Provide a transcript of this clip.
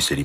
suis